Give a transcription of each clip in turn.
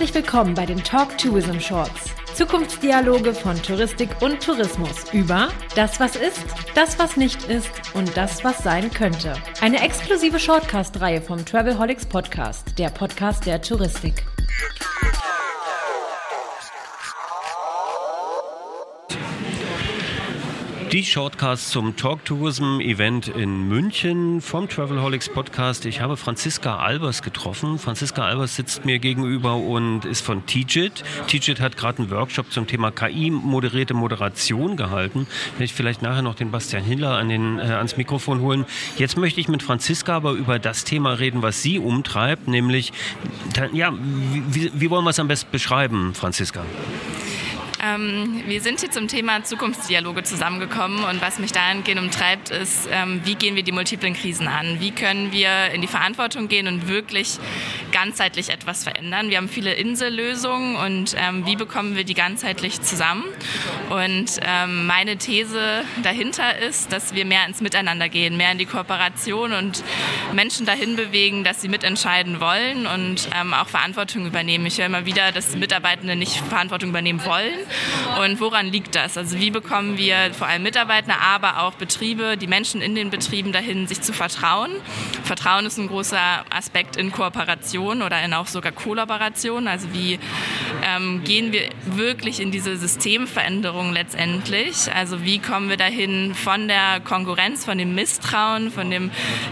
Herzlich willkommen bei den Talk Tourism Shorts. Zukunftsdialoge von Touristik und Tourismus über das, was ist, das, was nicht ist und das, was sein könnte. Eine exklusive Shortcast-Reihe vom Travelholics Podcast, der Podcast der Touristik. Die Shortcast zum Talk Tourism Event in München vom Travelholics Podcast. Ich habe Franziska Albers getroffen. Franziska Albers sitzt mir gegenüber und ist von TIGIT. TIGIT hat gerade einen Workshop zum Thema KI moderierte Moderation gehalten. Werde ich vielleicht nachher noch den Bastian Hiller an den, äh, ans Mikrofon holen. Jetzt möchte ich mit Franziska aber über das Thema reden, was sie umtreibt, nämlich, ja, wie, wie wollen wir es am besten beschreiben, Franziska? Ähm, wir sind hier zum Thema Zukunftsdialoge zusammengekommen und was mich dahingehend umtreibt, ist, ähm, wie gehen wir die multiplen Krisen an? Wie können wir in die Verantwortung gehen und wirklich ganzheitlich etwas verändern? Wir haben viele Insellösungen und ähm, wie bekommen wir die ganzheitlich zusammen? Und ähm, meine These dahinter ist, dass wir mehr ins Miteinander gehen, mehr in die Kooperation und Menschen dahin bewegen, dass sie mitentscheiden wollen und ähm, auch Verantwortung übernehmen. Ich höre immer wieder, dass Mitarbeitende nicht Verantwortung übernehmen wollen und woran liegt das? Also wie bekommen wir vor allem Mitarbeiter, aber auch Betriebe, die Menschen in den Betrieben dahin, sich zu vertrauen? Vertrauen ist ein großer Aspekt in Kooperation oder in auch sogar Kollaboration. Also wie ähm, gehen wir wirklich in diese Systemveränderung letztendlich? Also wie kommen wir dahin von der Konkurrenz, von dem Misstrauen, von dem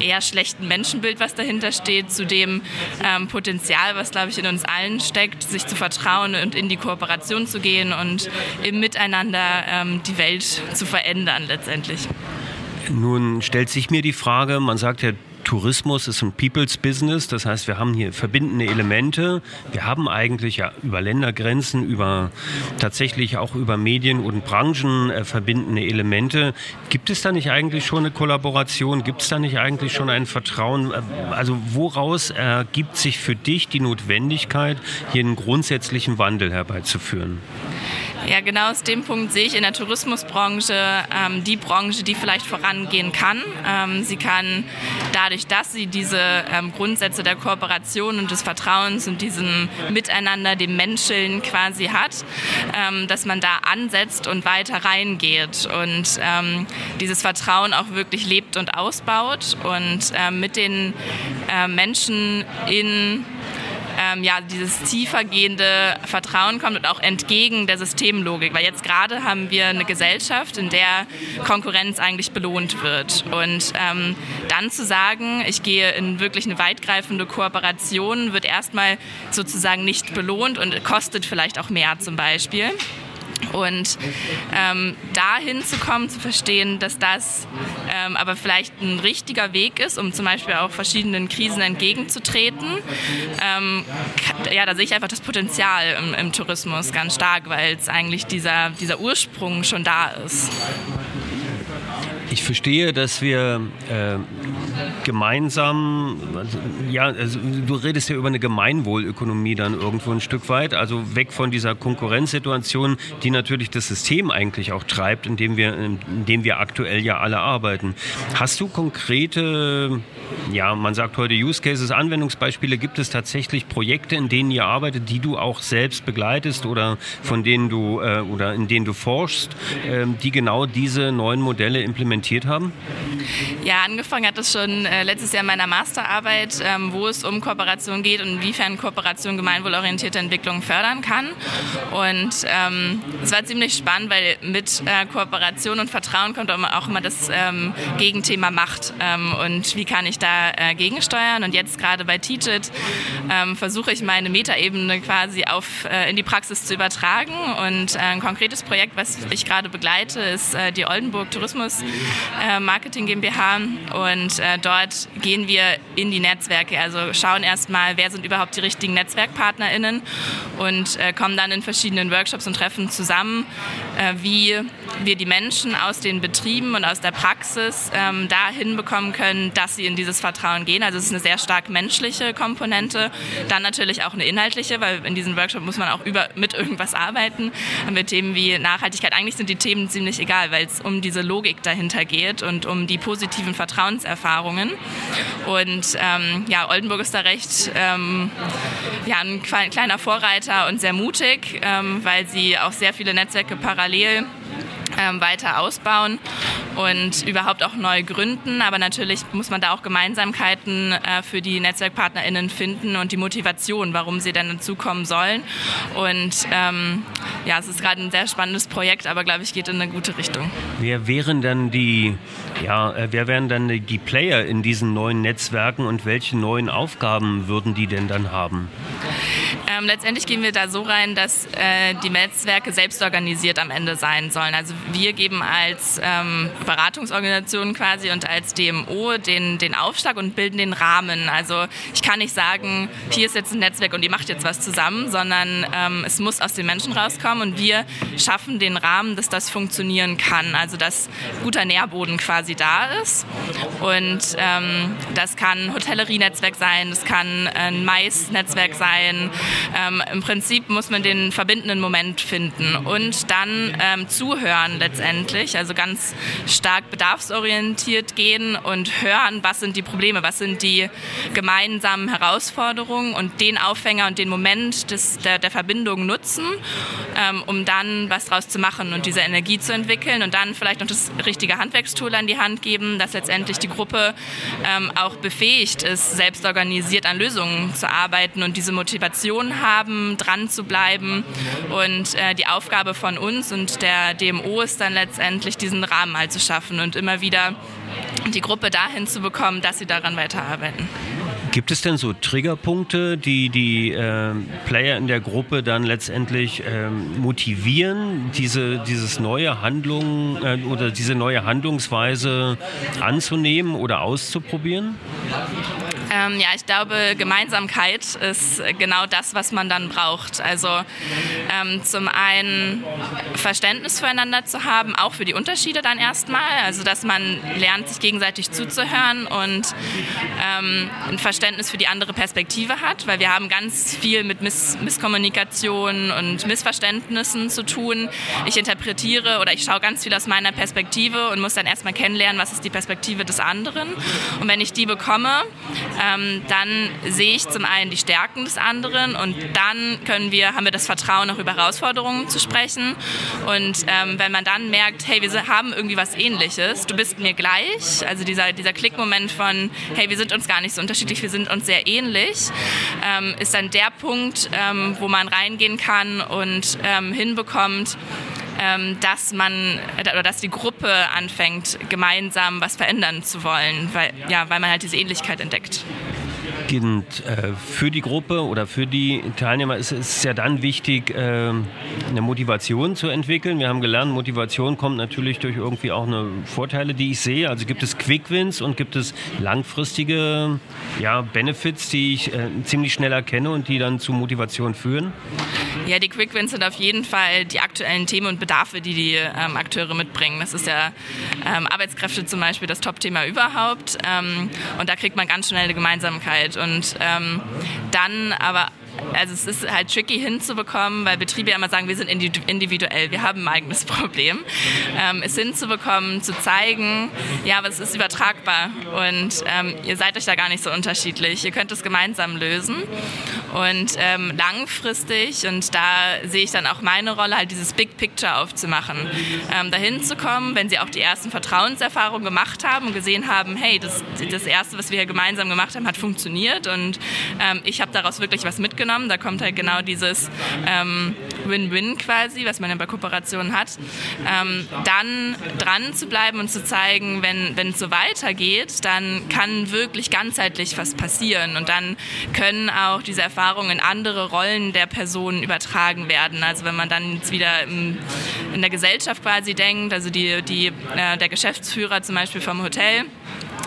eher schlechten Menschenbild, was dahinter steht, zu dem ähm, Potenzial, was, glaube ich, in uns allen steckt, sich zu vertrauen und in die Kooperation zu gehen und im Miteinander ähm, die Welt zu verändern letztendlich. Nun stellt sich mir die Frage, man sagt ja, Tourismus ist ein People's Business, das heißt, wir haben hier verbindende Elemente. Wir haben eigentlich ja über Ländergrenzen, über tatsächlich auch über Medien und Branchen äh, verbindende Elemente. Gibt es da nicht eigentlich schon eine Kollaboration? Gibt es da nicht eigentlich schon ein Vertrauen? Äh, also woraus ergibt sich für dich die Notwendigkeit, hier einen grundsätzlichen Wandel herbeizuführen? Ja, genau aus dem Punkt sehe ich in der Tourismusbranche ähm, die Branche, die vielleicht vorangehen kann. Ähm, sie kann dadurch, dass sie diese ähm, Grundsätze der Kooperation und des Vertrauens und diesem Miteinander, dem Menscheln quasi hat, ähm, dass man da ansetzt und weiter reingeht und ähm, dieses Vertrauen auch wirklich lebt und ausbaut und ähm, mit den äh, Menschen in ähm, ja, dieses tiefergehende Vertrauen kommt und auch entgegen der Systemlogik. Weil jetzt gerade haben wir eine Gesellschaft, in der Konkurrenz eigentlich belohnt wird. Und ähm, dann zu sagen, ich gehe in wirklich eine weitgreifende Kooperation, wird erstmal sozusagen nicht belohnt und kostet vielleicht auch mehr zum Beispiel. Und ähm, dahin zu kommen, zu verstehen, dass das ähm, aber vielleicht ein richtiger Weg ist, um zum Beispiel auch verschiedenen Krisen entgegenzutreten. Ähm, ja, da sehe ich einfach das Potenzial im, im Tourismus ganz stark, weil es eigentlich dieser, dieser Ursprung schon da ist. Ich verstehe, dass wir äh, gemeinsam, ja, also du redest ja über eine Gemeinwohlökonomie dann irgendwo ein Stück weit, also weg von dieser Konkurrenzsituation, die natürlich das System eigentlich auch treibt, in dem wir, in dem wir aktuell ja alle arbeiten. Hast du konkrete, ja, man sagt heute Use Cases, Anwendungsbeispiele, gibt es tatsächlich Projekte, in denen ihr arbeitet, die du auch selbst begleitest oder von denen du äh, oder in denen du forschst, äh, die genau diese neuen Modelle implementieren? Implementiert haben? Ja, angefangen hat es schon äh, letztes Jahr in meiner Masterarbeit, ähm, wo es um Kooperation geht und inwiefern Kooperation gemeinwohlorientierte Entwicklung fördern kann. Und ähm, es war ziemlich spannend, weil mit äh, Kooperation und Vertrauen kommt auch immer das ähm, Gegenthema Macht. Ähm, und wie kann ich da äh, gegensteuern? Und jetzt gerade bei Teachit ähm, versuche ich meine Metaebene quasi auf, äh, in die Praxis zu übertragen. Und ein konkretes Projekt, was ich gerade begleite, ist die Oldenburg Tourismus Marketing GmbH und äh, dort gehen wir in die Netzwerke, also schauen erstmal, wer sind überhaupt die richtigen NetzwerkpartnerInnen und äh, kommen dann in verschiedenen Workshops und Treffen zusammen, äh, wie wir die Menschen aus den Betrieben und aus der Praxis ähm, dahin bekommen können, dass sie in dieses Vertrauen gehen. Also es ist eine sehr stark menschliche Komponente, dann natürlich auch eine inhaltliche, weil in diesem Workshop muss man auch über, mit irgendwas arbeiten, mit Themen wie Nachhaltigkeit. Eigentlich sind die Themen ziemlich egal, weil es um diese Logik dahinter dahinter geht und um die positiven Vertrauenserfahrungen. Und ähm, ja, Oldenburg ist da recht ähm, ja, ein kleiner Vorreiter und sehr mutig, ähm, weil sie auch sehr viele Netzwerke parallel ähm, weiter ausbauen und überhaupt auch neu gründen. Aber natürlich muss man da auch Gemeinsamkeiten äh, für die NetzwerkpartnerInnen finden und die Motivation, warum sie denn dazukommen sollen. Und ähm, ja, es ist gerade ein sehr spannendes Projekt, aber glaube ich, geht in eine gute Richtung. Wer wären dann die, ja, äh, wer wären dann die Player in diesen neuen Netzwerken und welche neuen Aufgaben würden die denn dann haben? Ähm, letztendlich gehen wir da so rein, dass äh, die Netzwerke selbst organisiert am Ende sein sollen. Also wir geben als ähm, Beratungsorganisation quasi und als DMO den, den Aufschlag und bilden den Rahmen. Also ich kann nicht sagen, hier ist jetzt ein Netzwerk und ihr macht jetzt was zusammen, sondern ähm, es muss aus den Menschen rauskommen und wir schaffen den Rahmen, dass das funktionieren kann. Also dass guter Nährboden quasi da ist. Und ähm, das kann Hotellerie-Netzwerk sein, das kann ein Mais-Netzwerk sein. Ähm, Im Prinzip muss man den verbindenden Moment finden und dann ähm, zuhören letztendlich, also ganz stark bedarfsorientiert gehen und hören, was sind die Probleme, was sind die gemeinsamen Herausforderungen und den Aufhänger und den Moment des, der, der Verbindung nutzen, ähm, um dann was draus zu machen und diese Energie zu entwickeln und dann vielleicht noch das richtige Handwerkstool an die Hand geben, dass letztendlich die Gruppe ähm, auch befähigt ist, selbst organisiert an Lösungen zu arbeiten und diese Motivation haben, dran zu bleiben. Und äh, die Aufgabe von uns und der DMO ist dann letztendlich, diesen Rahmen halt zu schaffen und immer wieder die Gruppe dahin zu bekommen, dass sie daran weiterarbeiten. Gibt es denn so Triggerpunkte, die die äh, Player in der Gruppe dann letztendlich äh, motivieren, diese dieses neue Handlung äh, oder diese neue Handlungsweise anzunehmen oder auszuprobieren? Ähm, ja, ich glaube, Gemeinsamkeit ist genau das, was man dann braucht. Also ähm, zum einen Verständnis füreinander zu haben, auch für die Unterschiede dann erstmal. Also dass man lernt, sich gegenseitig zuzuhören und ähm, ein Verständnis für die andere Perspektive hat, weil wir haben ganz viel mit Miss Misskommunikation und Missverständnissen zu tun. Ich interpretiere oder ich schaue ganz viel aus meiner Perspektive und muss dann erstmal kennenlernen, was ist die Perspektive des anderen. Und wenn ich die bekomme, ähm, dann sehe ich zum einen die Stärken des anderen und dann können wir, haben wir das Vertrauen, auch über Herausforderungen zu sprechen. Und ähm, wenn man dann merkt, hey, wir haben irgendwie was ähnliches, du bist mir gleich, also dieser, dieser Klickmoment von, hey, wir sind uns gar nicht so unterschiedlich, wir sind uns sehr ähnlich, ähm, ist dann der Punkt, ähm, wo man reingehen kann und ähm, hinbekommt, dass man oder dass die Gruppe anfängt, gemeinsam was verändern zu wollen, weil, ja, weil man halt diese Ähnlichkeit entdeckt weitgehend äh, für die Gruppe oder für die Teilnehmer ist es ja dann wichtig, äh, eine Motivation zu entwickeln. Wir haben gelernt, Motivation kommt natürlich durch irgendwie auch eine Vorteile, die ich sehe. Also gibt es Quick Wins und gibt es langfristige ja, Benefits, die ich äh, ziemlich schnell erkenne und die dann zu Motivation führen? Ja, die Quick Wins sind auf jeden Fall die aktuellen Themen und Bedarfe, die die ähm, Akteure mitbringen. Das ist ja ähm, Arbeitskräfte zum Beispiel das Top-Thema überhaupt. Ähm, und da kriegt man ganz schnell eine Gemeinsamkeit. Und ähm, dann aber also es ist halt tricky hinzubekommen, weil Betriebe ja immer sagen, wir sind individuell, wir haben ein eigenes Problem. Ähm, es hinzubekommen, zu zeigen, ja, aber es ist übertragbar und ähm, ihr seid euch da gar nicht so unterschiedlich. Ihr könnt es gemeinsam lösen und ähm, langfristig und da sehe ich dann auch meine Rolle, halt dieses Big Picture aufzumachen, ähm, dahin zu kommen, wenn sie auch die ersten Vertrauenserfahrungen gemacht haben und gesehen haben, hey, das, das erste, was wir hier gemeinsam gemacht haben, hat funktioniert und ähm, ich habe daraus wirklich was mitgenommen genommen. Da kommt halt genau dieses ähm, Win-Win quasi, was man ja bei Kooperationen hat. Ähm, dann dran zu bleiben und zu zeigen, wenn es so weitergeht, dann kann wirklich ganzheitlich was passieren. Und dann können auch diese Erfahrungen in andere Rollen der Person übertragen werden. Also wenn man dann jetzt wieder im, in der Gesellschaft quasi denkt, also die, die, äh, der Geschäftsführer zum Beispiel vom Hotel,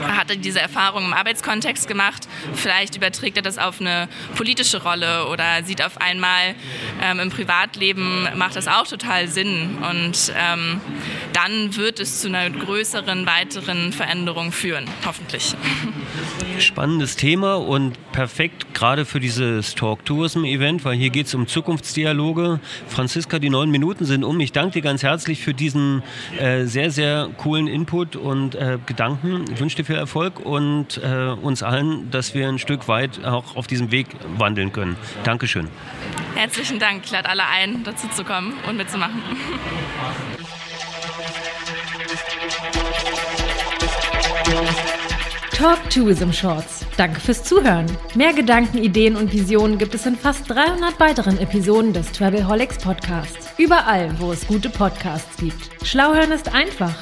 hatte diese Erfahrung im Arbeitskontext gemacht. Vielleicht überträgt er das auf eine politische Rolle oder sieht auf einmal ähm, im Privatleben macht das auch total Sinn. Und ähm, dann wird es zu einer größeren, weiteren Veränderung führen, hoffentlich. Spannendes Thema und perfekt gerade für dieses Talk Tourism Event, weil hier geht es um Zukunftsdialoge. Franziska, die neun Minuten sind um. Ich danke dir ganz herzlich für diesen äh, sehr, sehr coolen Input und äh, Gedanken. Ich wünsche dir viel Erfolg und äh, uns allen, dass wir ein Stück weit auch auf diesem Weg wandeln können. Dankeschön. Herzlichen Dank. Ich lade alle ein, dazu zu kommen und mitzumachen. Talk Tourism Shorts. Danke fürs Zuhören. Mehr Gedanken, Ideen und Visionen gibt es in fast 300 weiteren Episoden des Travelholics Podcasts. Überall, wo es gute Podcasts gibt. Schlauhören ist einfach.